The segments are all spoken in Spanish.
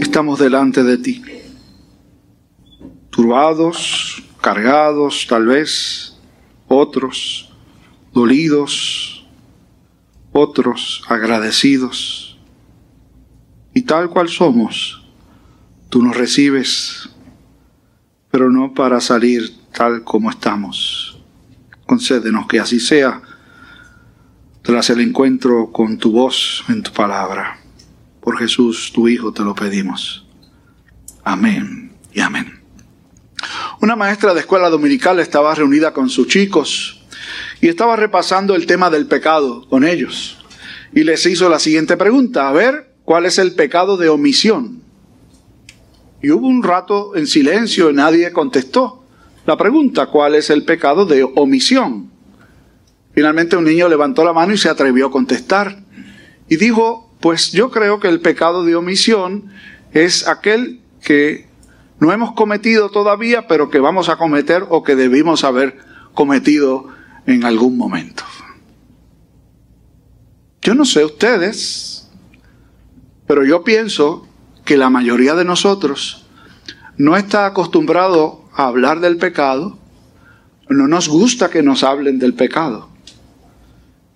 estamos delante de ti. Turbados, cargados, tal vez, otros, dolidos, otros, agradecidos. Y tal cual somos, tú nos recibes, pero no para salir tal como estamos. Concédenos que así sea tras el encuentro con tu voz en tu palabra. Por Jesús, tu Hijo, te lo pedimos. Amén y amén. Una maestra de escuela dominical estaba reunida con sus chicos y estaba repasando el tema del pecado con ellos. Y les hizo la siguiente pregunta, a ver, ¿cuál es el pecado de omisión? Y hubo un rato en silencio y nadie contestó la pregunta, ¿cuál es el pecado de omisión? Finalmente un niño levantó la mano y se atrevió a contestar. Y dijo, pues yo creo que el pecado de omisión es aquel que no hemos cometido todavía, pero que vamos a cometer o que debimos haber cometido en algún momento. Yo no sé ustedes, pero yo pienso que la mayoría de nosotros no está acostumbrado a hablar del pecado, no nos gusta que nos hablen del pecado.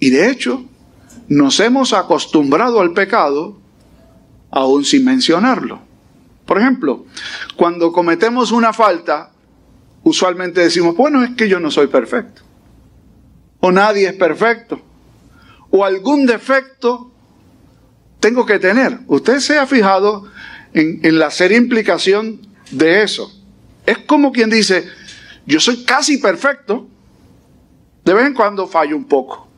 Y de hecho, nos hemos acostumbrado al pecado aún sin mencionarlo. Por ejemplo, cuando cometemos una falta, usualmente decimos, bueno, es que yo no soy perfecto. O nadie es perfecto. O algún defecto tengo que tener. Usted se ha fijado en, la seria implicación de eso. Es como quien dice, yo soy casi perfecto, de vez en cuando fallo un poco.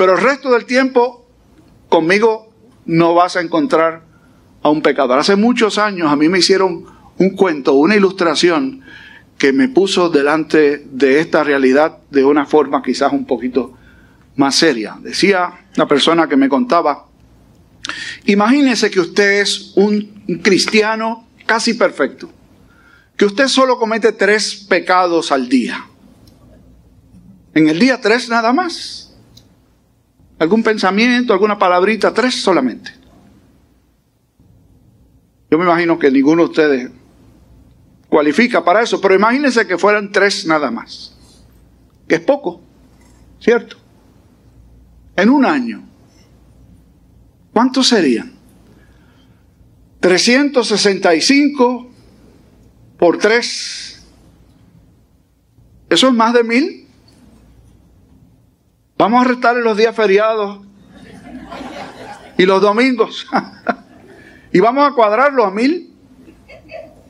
Pero el resto del tiempo conmigo no vas a encontrar a un pecador. Hace muchos años a mí me hicieron un cuento, una ilustración que me puso delante de esta realidad de una forma quizás un poquito más seria. Decía la persona que me contaba, imagínese que usted es un cristiano casi perfecto, que usted solo comete tres pecados al día. En el día tres nada más algún pensamiento, alguna palabrita, tres solamente. Yo me imagino que ninguno de ustedes cualifica para eso, pero imagínense que fueran tres nada más, que es poco, ¿cierto? En un año, ¿cuántos serían? 365 por 3. Eso es más de mil. Vamos a restarle los días feriados y los domingos. y vamos a cuadrarlo a mil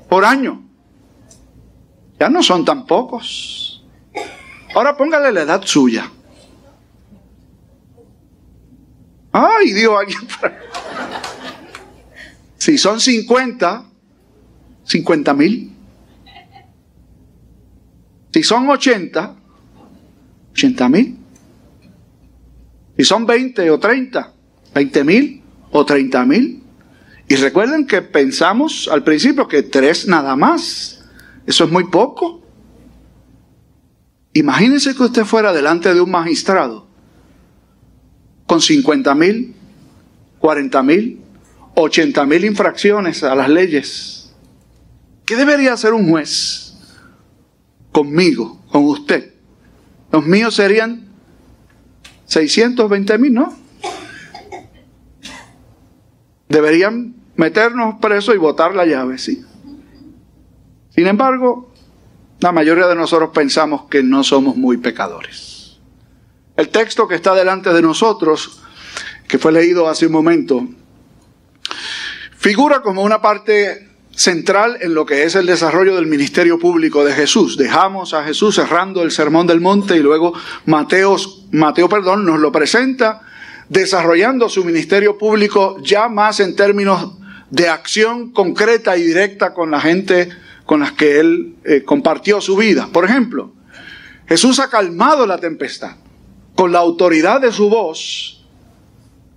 por año. Ya no son tan pocos. Ahora póngale la edad suya. Ay, Dios, alguien. Si son 50, 50 mil. Si son 80, 80 mil. Y son 20 o 30, 20 mil o 30 mil. Y recuerden que pensamos al principio que tres nada más. Eso es muy poco. Imagínense que usted fuera delante de un magistrado con 50 mil, 40 mil, 80 mil infracciones a las leyes. ¿Qué debería hacer un juez conmigo, con usted? Los míos serían 620 mil, ¿no? Deberían meternos presos y botar la llave, sí. Sin embargo, la mayoría de nosotros pensamos que no somos muy pecadores. El texto que está delante de nosotros, que fue leído hace un momento, figura como una parte central en lo que es el desarrollo del ministerio público de Jesús. Dejamos a Jesús cerrando el sermón del monte y luego Mateo, Mateo perdón, nos lo presenta desarrollando su ministerio público ya más en términos de acción concreta y directa con la gente con las que él eh, compartió su vida. Por ejemplo, Jesús ha calmado la tempestad con la autoridad de su voz.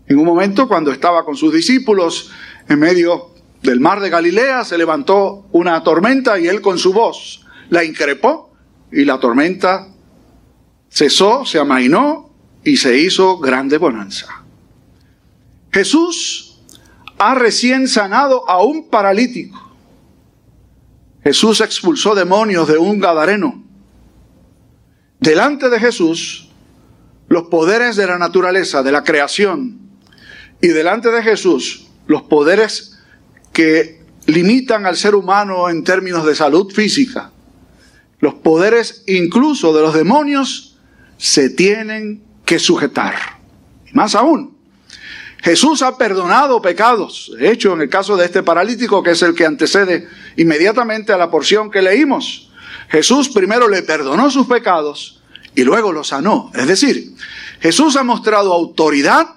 En un momento cuando estaba con sus discípulos en medio del mar de Galilea se levantó una tormenta y él con su voz la increpó y la tormenta cesó, se amainó y se hizo grande bonanza. Jesús ha recién sanado a un paralítico. Jesús expulsó demonios de un gadareno. Delante de Jesús, los poderes de la naturaleza, de la creación, y delante de Jesús, los poderes que limitan al ser humano en términos de salud física, los poderes incluso de los demonios, se tienen que sujetar. Más aún, Jesús ha perdonado pecados. De hecho, en el caso de este paralítico, que es el que antecede inmediatamente a la porción que leímos, Jesús primero le perdonó sus pecados y luego los sanó. Es decir, Jesús ha mostrado autoridad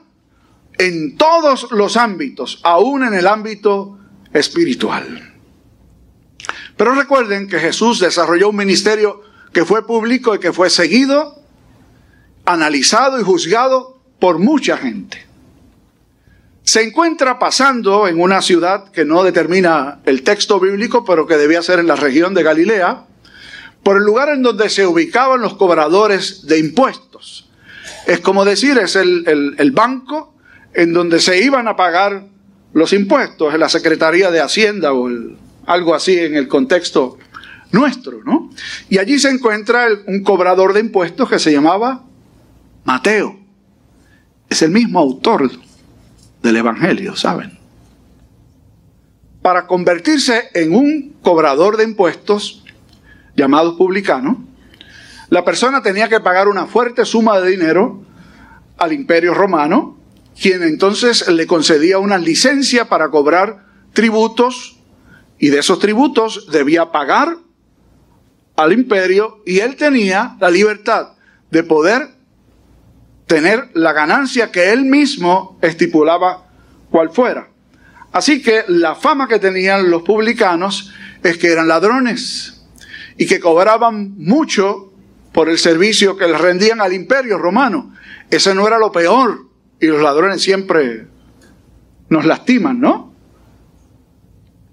en todos los ámbitos, aún en el ámbito espiritual. Pero recuerden que Jesús desarrolló un ministerio que fue público y que fue seguido, analizado y juzgado por mucha gente se encuentra pasando en una ciudad que no determina el texto bíblico, pero que debía ser en la región de Galilea, por el lugar en donde se ubicaban los cobradores de impuestos. Es como decir, es el, banco en donde se iban a pagar los impuestos, en la Secretaría de Hacienda o algo así en el contexto nuestro, ¿no? Y allí se encuentra un cobrador de impuestos que se llamaba Mateo. Es el mismo autor del Evangelio, ¿saben? Para convertirse en un cobrador de impuestos, llamado publicano, la persona tenía que pagar una fuerte suma de dinero al imperio romano, quien entonces le concedía una licencia para cobrar tributos y de esos tributos debía pagar al imperio y él tenía la libertad de poder tener la ganancia que él mismo estipulaba cual fuera. Así que la fama que tenían los publicanos es que eran ladrones y que cobraban mucho por el servicio que les rendían al imperio romano. Ese no era lo peor y los ladrones siempre nos lastiman, ¿no?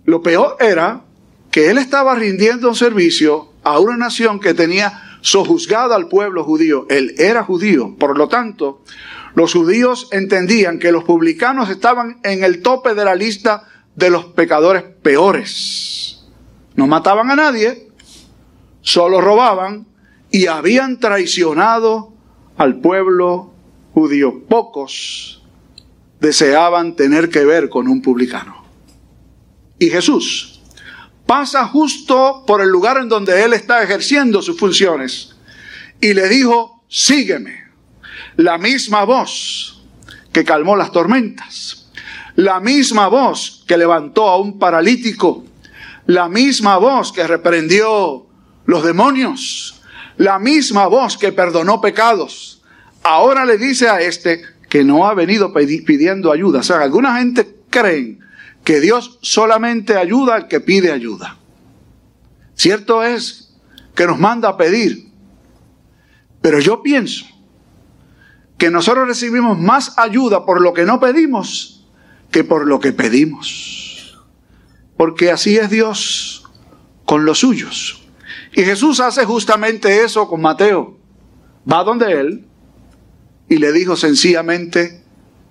Lo peor era que él estaba rindiendo un servicio a una nación que tenía sojuzgada al pueblo judío. Él era judío. Por lo tanto, los judíos entendían que los publicanos estaban en el tope de la lista de los pecadores peores. No mataban a nadie, solo robaban y habían traicionado al pueblo judío. Pocos deseaban tener que ver con un publicano. Y Jesús pasa justo por el lugar en donde él está ejerciendo sus funciones y le dijo, sígueme. La misma voz que calmó las tormentas, la misma voz que levantó a un paralítico, la misma voz que reprendió los demonios, la misma voz que perdonó pecados. Ahora le dice a este que no ha venido pidiendo ayuda. O sea, alguna gente creen que Dios solamente ayuda al que pide ayuda. Cierto es que nos manda a pedir, pero yo pienso que nosotros recibimos más ayuda por lo que no pedimos que por lo que pedimos. Porque así es Dios con los suyos. Y Jesús hace justamente eso con Mateo. Va donde él y le dijo sencillamente,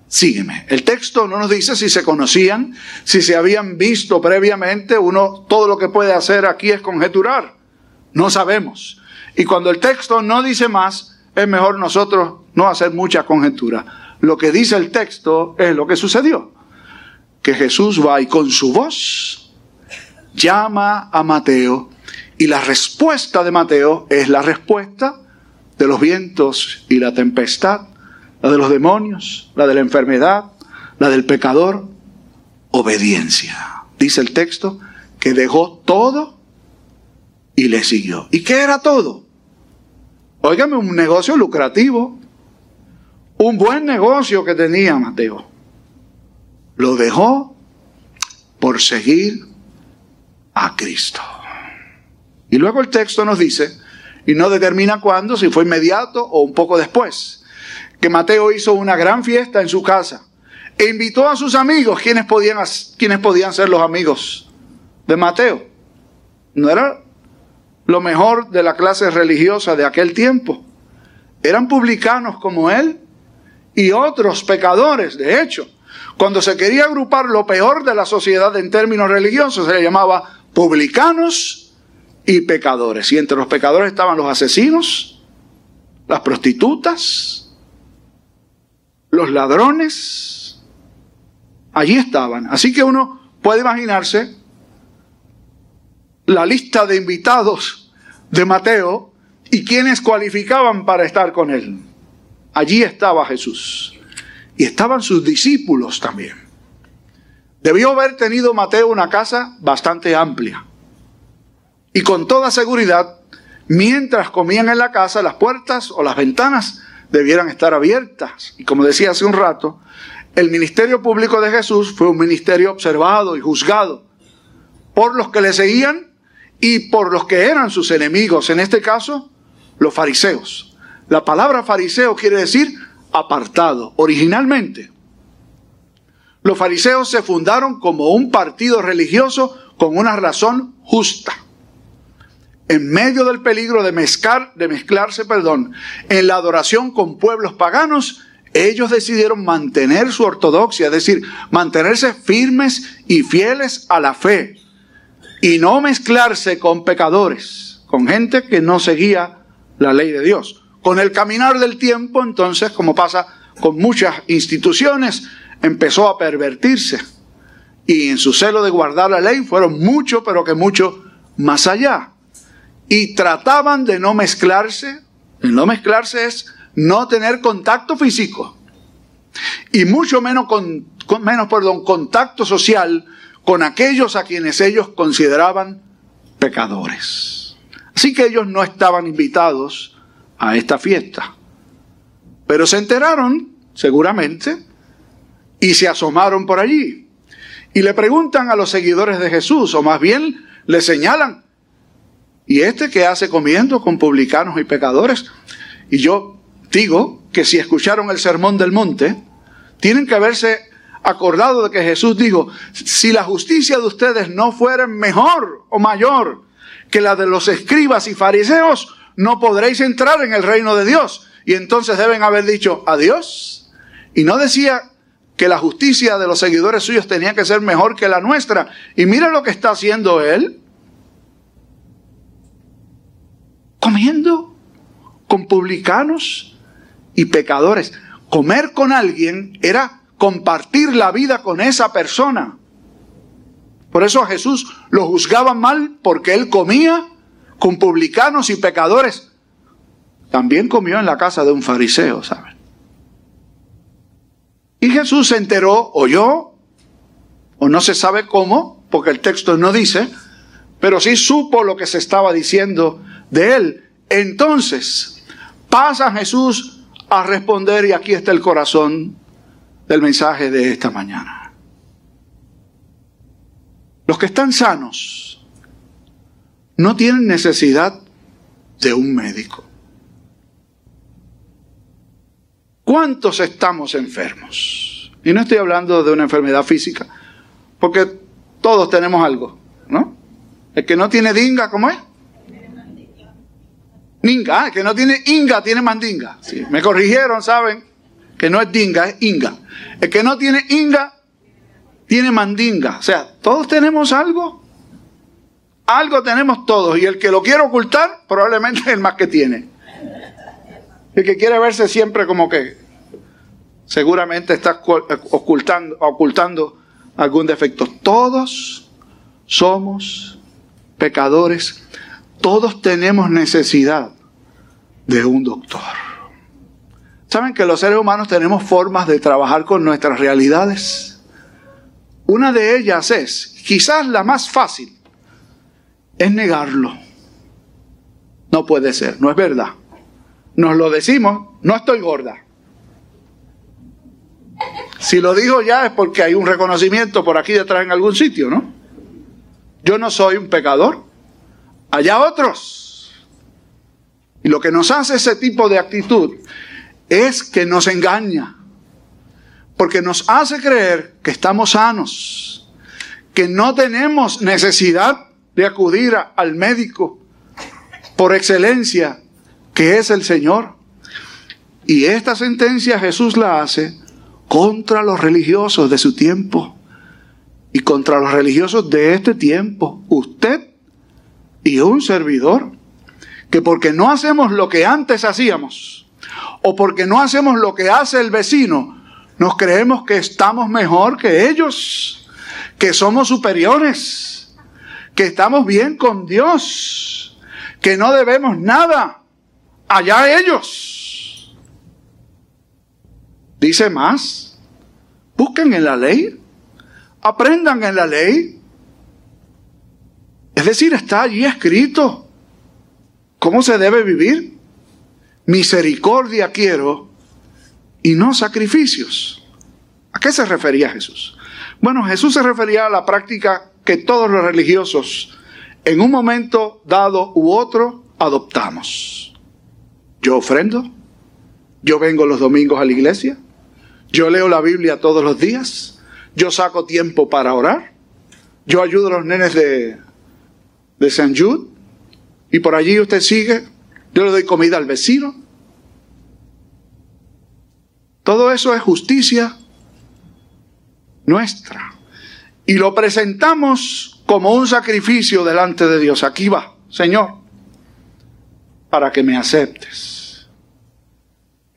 sígueme. El texto no nos dice si se conocían, si se habían visto previamente. Uno todo lo que puede hacer aquí es conjeturar. No sabemos. Y cuando el texto no dice más, es mejor nosotros no hacer mucha conjetura. Lo que dice el texto es lo que sucedió. Que Jesús va y con su voz llama a Mateo y la respuesta de Mateo es la respuesta de los vientos y la tempestad la de los demonios, la de la enfermedad, la del pecador, obediencia. Dice el texto que dejó todo y le siguió. ¿Y qué era todo? Óigame, un negocio lucrativo, un buen negocio que tenía Mateo. Lo dejó por seguir a Cristo. Y luego el texto nos dice, y no determina cuándo, si fue inmediato o un poco después, que Mateo hizo una gran fiesta en su casa e invitó a sus amigos, quienes podían, quienes podían ser los amigos de Mateo. No era lo mejor de la clase religiosa de aquel tiempo. Eran publicanos como él y otros pecadores. De hecho, Cuando se quería agrupar lo peor de la sociedad en términos religiosos, se le llamaba publicanos y pecadores. Y entre los pecadores estaban los asesinos, las prostitutas, los ladrones. Allí estaban. Así que uno puede imaginarse la lista de invitados de Mateo y quienes cualificaban para estar con él. Allí estaba Jesús. Y estaban sus discípulos también. Debió haber tenido Mateo una casa bastante amplia. Y con toda seguridad, mientras comían en la casa, las puertas o las ventanas debieran estar abiertas. Y como decía hace un rato, el ministerio público de Jesús fue un ministerio observado y juzgado por los que le seguían y por los que eran sus enemigos, en este caso, los fariseos. La palabra fariseo quiere decir apartado. Originalmente, los fariseos se fundaron como un partido religioso con una razón justa. En medio del peligro de, mezclar, de mezclarse perdón, en la adoración con pueblos paganos, ellos decidieron mantener su ortodoxia, es decir, mantenerse firmes y fieles a la fe y no mezclarse con pecadores, con gente que no seguía la ley de Dios. Con el caminar del tiempo, entonces, como pasa con muchas instituciones, empezó a pervertirse. Y en su celo de guardar la ley fueron mucho, pero que mucho más allá. Y trataban de no mezclarse. El no mezclarse es no tener contacto físico y mucho menos, menos perdón, contacto social con aquellos a quienes ellos consideraban pecadores. Así que ellos no estaban invitados a esta fiesta. Pero se enteraron, seguramente, y se asomaron por allí. Y le preguntan a los seguidores de Jesús, o más bien le señalan, ¿y este qué hace comiendo con publicanos y pecadores? Y yo digo que si escucharon el sermón del monte, tienen que haberse acordado de que Jesús dijo, si la justicia de ustedes no fuera mejor o mayor que la de los escribas y fariseos, no podréis entrar en el reino de Dios. Y entonces deben haber dicho, adiós. Y no decía que la justicia de los seguidores suyos tenía que ser mejor que la nuestra. Y mira lo que está haciendo él. Comiendo con publicanos y pecadores. Comer con alguien era compartir la vida con esa persona. Por eso a Jesús lo juzgaban mal porque él comía con publicanos y pecadores. También comió en la casa de un fariseo, ¿saben? Y Jesús se enteró, oyó, o no se sabe cómo, porque el texto no dice, pero sí supo lo que se estaba diciendo de él. Entonces, pasa Jesús a responder y aquí está el corazón del mensaje de esta mañana. Los que están sanos no tienen necesidad de un médico. ¿Cuántos estamos enfermos? Y no estoy hablando de una enfermedad física, porque todos tenemos algo, ¿no? El que no tiene dinga, ¿cómo es? Ninga, que no tiene inga, tiene mandinga. Sí, me corrigieron, ¿saben? Que no es dinga, es inga. El que no tiene inga, tiene mandinga. O sea, todos tenemos algo. Algo tenemos todos. Y el que lo quiere ocultar, probablemente es el más que tiene. El que quiere verse siempre como que seguramente está ocultando, ocultando algún defecto. Todos somos pecadores todos tenemos necesidad de un doctor. ¿Saben que los seres humanos tenemos formas de trabajar con nuestras realidades? Una de ellas es, quizás la más fácil, es negarlo. No puede ser, no es verdad. Nos lo decimos, no estoy gorda. Si lo digo ya es porque hay un reconocimiento por aquí detrás en algún sitio, ¿no? Yo no soy un pecador, allá otros. Y lo que nos hace ese tipo de actitud es que nos engaña, porque nos hace creer que estamos sanos, que no tenemos necesidad de acudir al médico por excelencia, que es el Señor. Y esta sentencia Jesús la hace contra los religiosos de su tiempo y contra los religiosos de este tiempo. Usted y un servidor, que porque no hacemos lo que antes hacíamos, o porque no hacemos lo que hace el vecino, nos creemos que estamos mejor que ellos, que somos superiores, que estamos bien con Dios, que no debemos nada. Allá ellos. Dice más, busquen en la ley, aprendan en la ley. Es decir, está allí escrito cómo se debe vivir. Misericordia quiero y no sacrificios. ¿A qué se refería Jesús? Bueno, Jesús se refería a la práctica que todos los religiosos en un momento dado u otro adoptamos. Yo ofrendo, yo vengo los domingos a la iglesia, yo leo la Biblia todos los días, yo saco tiempo para orar, yo ayudo a los nenes de, de San Jude y por allí usted sigue, yo le doy comida al vecino, todo eso es justicia nuestra. Y lo presentamos como un sacrificio delante de Dios. Aquí va, Señor, para que me aceptes.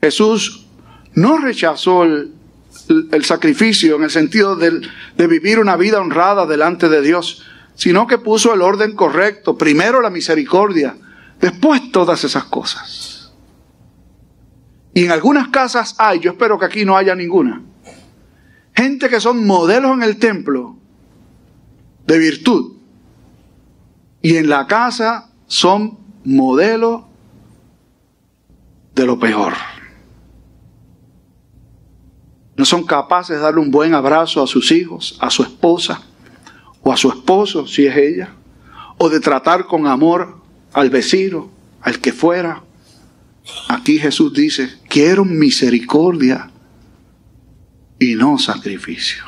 Jesús no rechazó el, sacrificio en el sentido de vivir una vida honrada delante de Dios, sino que puso el orden correcto. Primero la misericordia, después todas esas cosas. Y en algunas casas hay, yo espero que aquí no haya ninguna, gente que son modelos en el templo de virtud. Y en la casa son modelos de lo peor. No son capaces de darle un buen abrazo a sus hijos, a su esposa o a su esposo, si es ella, o de tratar con amor al vecino, al que fuera, Aquí Jesús dice, quiero misericordia y no sacrificio.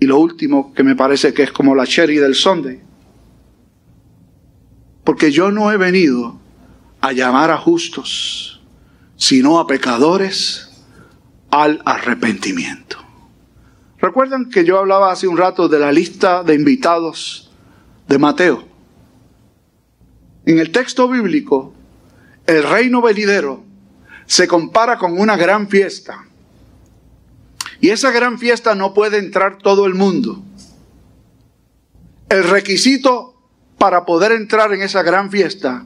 Y lo último que me parece que es como la cherry del Sunday. Porque yo no he venido a llamar a justos, sino a pecadores al arrepentimiento. ¿Recuerdan que yo hablaba hace un rato de la lista de invitados de Mateo? En el texto bíblico el reino venidero se compara con una gran fiesta. Y esa gran fiesta no puede entrar todo el mundo. El requisito para poder entrar en esa gran fiesta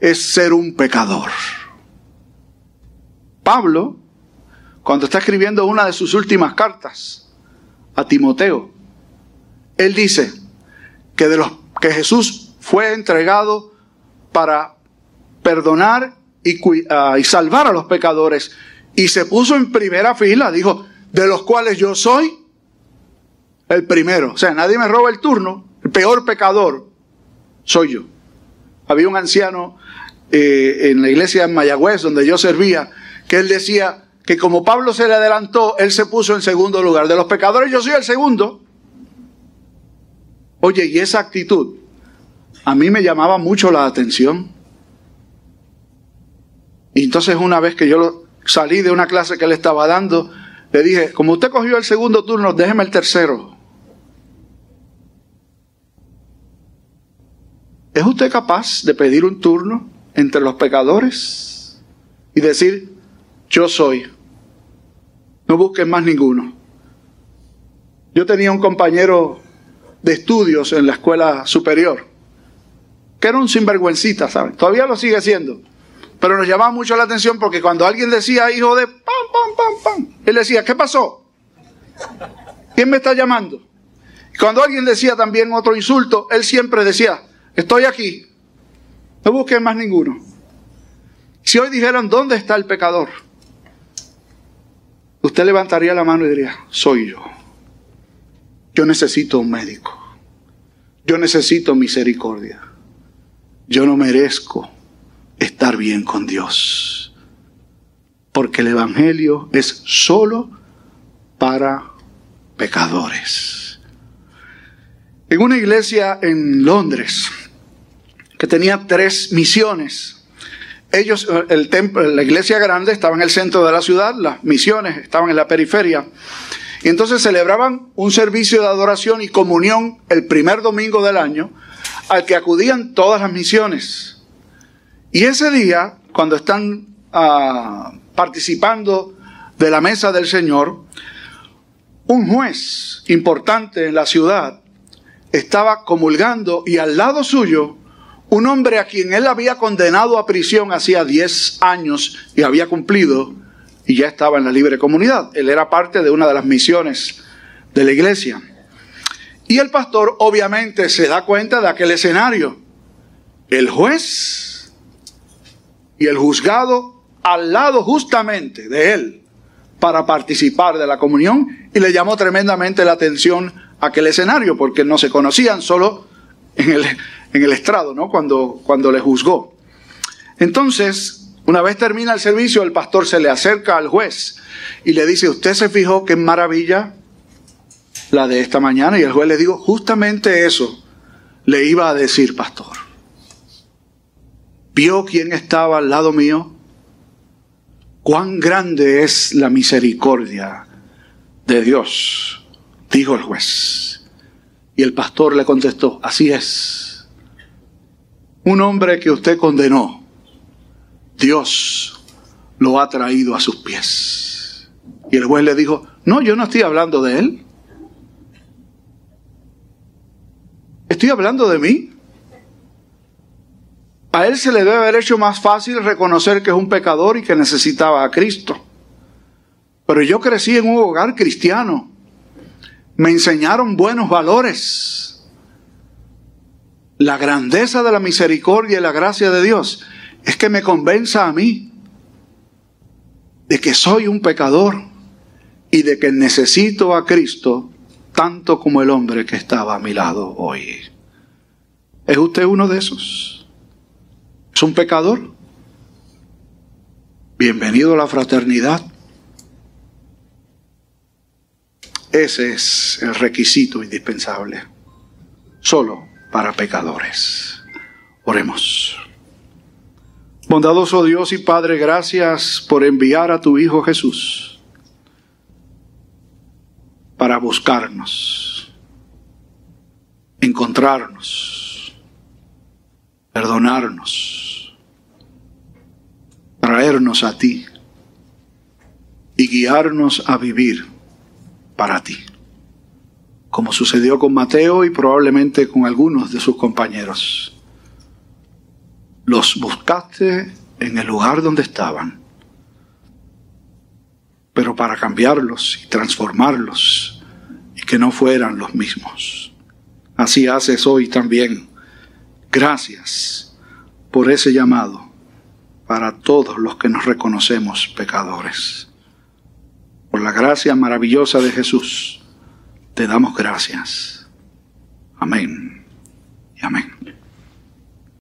es ser un pecador. Pablo, cuando está escribiendo una de sus últimas cartas a Timoteo, él dice que de los que Jesús fue entregado para perdonar ah, y, salvar a los pecadores. Y se puso en primera fila, dijo, de los cuales yo soy el primero. O sea, nadie me roba el turno. El peor pecador soy yo. Había un anciano eh, en la iglesia de Mayagüez, donde yo servía, que él decía que como Pablo se le adelantó, él se puso en segundo lugar. De los pecadores yo soy el segundo. Oye, y esa actitud a mí me llamaba mucho la atención. Y entonces una vez que yo salí de una clase que él estaba dando, le dije, como usted cogió el segundo turno, déjeme el tercero. ¿Es usted capaz de pedir un turno entre los pecadores y decir, yo soy? No busquen más ninguno. Yo tenía un compañero de estudios en la escuela superior, que era un sinvergüencita, ¿saben? Todavía lo sigue siendo. Pero nos llamaba mucho la atención porque cuando alguien decía hijo de pam, pam, pam, pam, él decía, ¿qué pasó? ¿Quién me está llamando? Y cuando alguien decía también otro insulto, él siempre decía, estoy aquí, no busquen más ninguno. Si hoy dijeran, ¿dónde está el pecador? Usted levantaría la mano y diría, soy yo. Yo necesito un médico. Yo necesito misericordia. Yo no merezco estar bien con Dios. Porque el Evangelio es solo para pecadores. En una iglesia en Londres que tenía tres misiones, ellos, el templo, la iglesia grande estaba en el centro de la ciudad, las misiones estaban en la periferia. Y entonces celebraban un servicio de adoración y comunión el primer domingo del año al que acudían todas las misiones. Y ese día, cuando están ah, participando de la mesa del Señor, un juez importante en la ciudad estaba comulgando y al lado suyo un hombre a quien él había condenado a prisión hacía 10 años y había cumplido y ya estaba en la libre comunidad. Él era parte de una de las misiones de la iglesia. Y el pastor obviamente se da cuenta de aquel escenario. El juez y el juzgado al lado justamente de él para participar de la comunión y le llamó tremendamente la atención aquel escenario porque no se conocían solo en el, en el estrado, ¿no? Cuando, cuando le juzgó. Entonces, una vez termina el servicio, el pastor se le acerca al juez y le dice, ¿usted se fijó qué maravilla la de esta mañana? Y el juez le dijo, justamente eso le iba a decir, pastor. ¿Vio quién estaba al lado mío? ¿Cuán grande es la misericordia de Dios? Dijo el juez. Y el pastor le contestó, así es. Un hombre que usted condenó, Dios lo ha traído a sus pies. Y el juez le dijo, no, yo no estoy hablando de él. Estoy hablando de mí. A él se le debe haber hecho más fácil reconocer que es un pecador y que necesitaba a Cristo. Pero yo crecí en un hogar cristiano. Me enseñaron buenos valores. La grandeza de la misericordia y la gracia de Dios es que me convenza a mí de que soy un pecador y de que necesito a Cristo tanto como el hombre que estaba a mi lado hoy. ¿Es usted uno de esos? ¿Es un pecador? Bienvenido a la fraternidad. Ese es el requisito indispensable, solo para pecadores. Oremos. Bondadoso Dios y Padre, gracias por enviar a tu Hijo Jesús para buscarnos, encontrarnos, perdonarnos, traernos a ti y guiarnos a vivir para ti, como sucedió con Mateo y probablemente con algunos de sus compañeros. Los buscaste en el lugar donde estaban, pero para cambiarlos y transformarlos y que no fueran los mismos. Así haces hoy también. Gracias por ese llamado para todos los que nos reconocemos pecadores. Por la gracia maravillosa de Jesús, te damos gracias. Amén y amén.